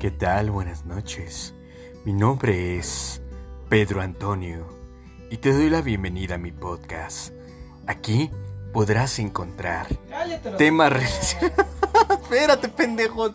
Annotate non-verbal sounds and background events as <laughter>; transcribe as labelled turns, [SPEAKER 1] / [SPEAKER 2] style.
[SPEAKER 1] ¿Qué tal? Buenas noches. Mi nombre es Pedro Antonio y te doy la bienvenida a mi podcast. Aquí podrás encontrar temas relacionados. <laughs> Espérate, pendejo.